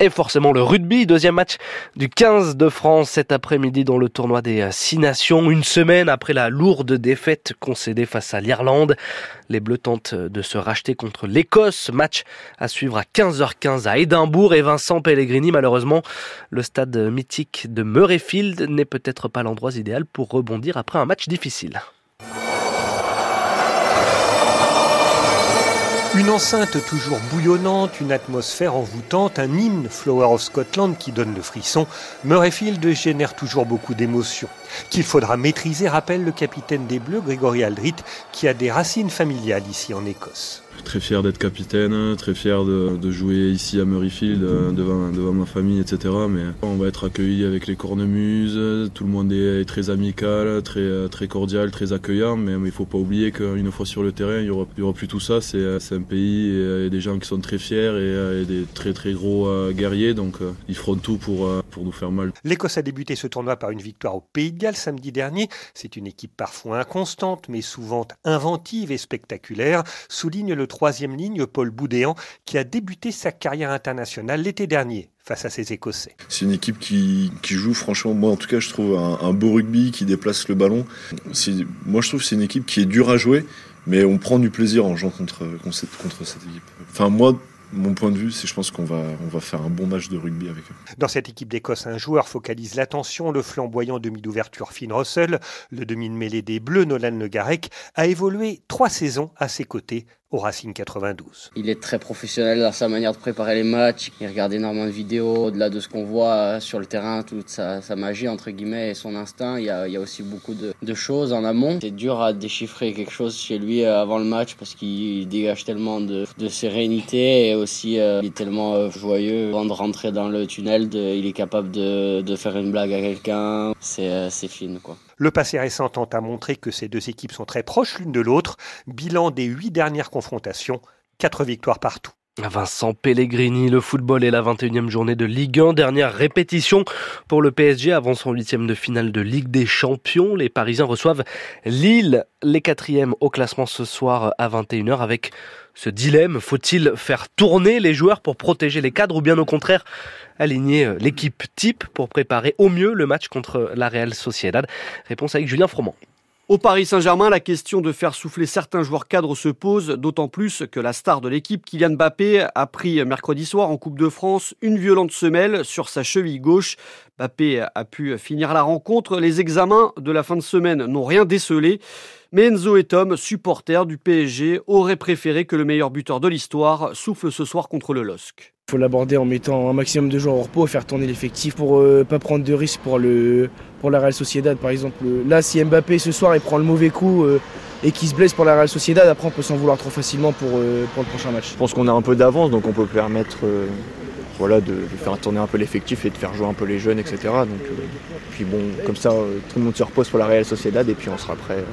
Et forcément le rugby, deuxième match du 15 de France cet après-midi dans le tournoi des Six Nations, une semaine après la lourde défaite concédée face à l'Irlande. Les Bleus tentent de se racheter contre l'Écosse, match à suivre à 15h15 à Édimbourg et Vincent Pellegrini, malheureusement, le stade mythique de Murrayfield n'est peut-être pas l'endroit idéal pour rebondir après un match difficile. Une enceinte toujours bouillonnante, une atmosphère envoûtante, un hymne Flower of Scotland qui donne le frisson, Murrayfield génère toujours beaucoup d'émotions. Qu'il faudra maîtriser, rappelle le capitaine des Bleus, Grégory Aldrit, qui a des racines familiales ici en Écosse très fier d'être capitaine, très fier de, jouer ici à Murrayfield euh, devant, devant ma famille, etc. Mais on va être accueilli avec les cornemuses, tout le monde est très amical, très, très cordial, très accueillant, mais il ne faut pas oublier qu'une fois sur le terrain, il n'y aura, aura, plus tout ça. C'est un pays et, des gens qui sont très fiers et, des très très gros euh, guerriers, donc euh, ils feront tout pour, pour nous faire mal. L'Écosse a débuté ce tournoi par une victoire au Pays samedi dernier. C'est une équipe parfois inconstante, mais souvent inventive et spectaculaire, souligne le troisième ligne, Paul Boudéan, qui a débuté sa carrière internationale l'été dernier face à ces Écossais. C'est une équipe qui, joue franchement, moi en tout cas je trouve un, beau rugby, qui déplace le ballon. Moi je trouve c'est une équipe qui est dure à jouer, mais on prend du plaisir en jouant contre, contre cette équipe. Enfin moi mon point de vue, c'est je pense qu'on va, faire un bon match de rugby avec eux. Dans cette équipe d'Écosse, un joueur focalise l'attention. Le flamboyant demi d'ouverture Finn Russell, le demi de mêlée des Bleus, Nolan Le Garec, a évolué trois saisons à ses côtés au Racing 92. Il est très professionnel dans sa manière de préparer les matchs. Il regarde énormément de vidéos. Au-delà de ce qu'on voit euh, sur le terrain, toute sa, magie, entre guillemets, et son instinct, il y a, aussi beaucoup de, choses en amont. C'est dur à déchiffrer quelque chose chez lui euh, avant le match parce qu'il dégage tellement de, sérénité et aussi euh, il est tellement joyeux. Avant de rentrer dans le tunnel, il est capable de, faire une blague à quelqu'un. C'est fine, quoi. Le passé récent tente à montrer que ces deux équipes sont très proches l'une de l'autre. Bilan des huit dernières confrontations, quatre victoires partout. Vincent Pellegrini, le football est la 21e journée de Ligue 1, dernière répétition pour le PSG avant son huitième de finale de Ligue des Champions. Les Parisiens reçoivent Lille, les quatrièmes au classement ce soir à 21h avec ce dilemme. Faut-il faire tourner les joueurs pour protéger les cadres ou bien au contraire aligner euh, l'équipe type pour préparer au mieux le match contre la Real Sociedad? Réponse avec Julien Froment. Au Paris Saint-Germain, la question de faire souffler certains joueurs cadres se pose, d'autant plus que la star de l'équipe, Kylian Mbappé, a pris mercredi soir en Coupe de France une violente semelle sur sa cheville gauche. Mbappé a pu finir la rencontre. Les examens de la fin de semaine n'ont rien décelé. Mais Enzo et Tom, supporters du PSG, auraient préféré que le meilleur buteur de l'histoire souffle ce soir contre le LOSC. Faut l'aborder en mettant un maximum de joueurs au repos et faire tourner l'effectif pour euh, pas prendre de risques pour, le, pour la Real Sociedad. Par exemple, là, si Mbappé ce soir il prend le mauvais coup euh, et qu'il se blesse pour la Real Sociedad, après on peut s'en vouloir trop facilement pour, euh, pour le prochain match. Je pense qu'on a un peu d'avance, donc on peut permettre voilà, de, faire tourner un peu l'effectif et de faire jouer un peu les jeunes, etc. Donc, puis bon, comme ça, tout le monde se repose pour la Real Sociedad et puis on sera prêt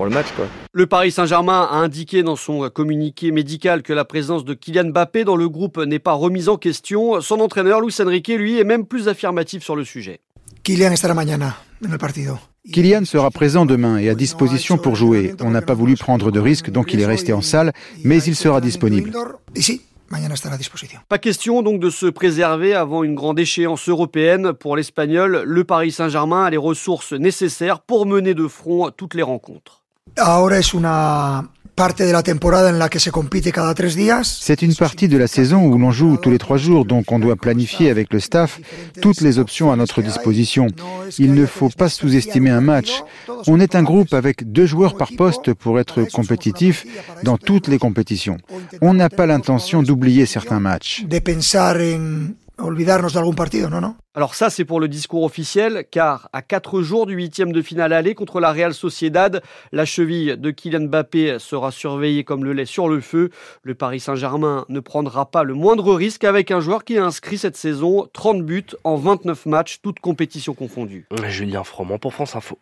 pour le match. Quoi. Le Paris Saint-Germain a indiqué dans son communiqué médical que la présence de Kylian Mbappé dans le groupe n'est pas remise en question. Son entraîneur, Luis Enrique, lui, est même plus affirmatif sur le sujet. Kylian estará mañana en el partido. Kylian sera présent demain et à disposition pour jouer. On n'a pas voulu prendre de risques, donc il est resté en salle, mais il sera disponible. Pas question donc de se préserver avant une grande échéance européenne. Pour l'Espagnol, le Paris Saint-Germain a les ressources nécessaires pour mener de front toutes les rencontres. C'est une partie de la saison où l'on joue tous les trois jours, donc on doit planifier avec le staff toutes les options à notre disposition. Il ne faut pas sous-estimer un match. On est un groupe avec deux joueurs par poste pour être compétitif dans toutes les compétitions. On n'a pas l'intention d'oublier certains matchs olvidarnos d'algún partido, non, non Alors ça, c'est pour le discours officiel, car à quatre jours du huitième de finale aller contre la Real Sociedad, la cheville de Kylian Mbappé sera surveillée comme le lait sur le feu. Le Paris Saint-Germain ne prendra pas le moindre risque avec un joueur qui a inscrit cette saison 30 buts en 29 matchs, toutes compétitions confondues. Julien Froment pour France Info.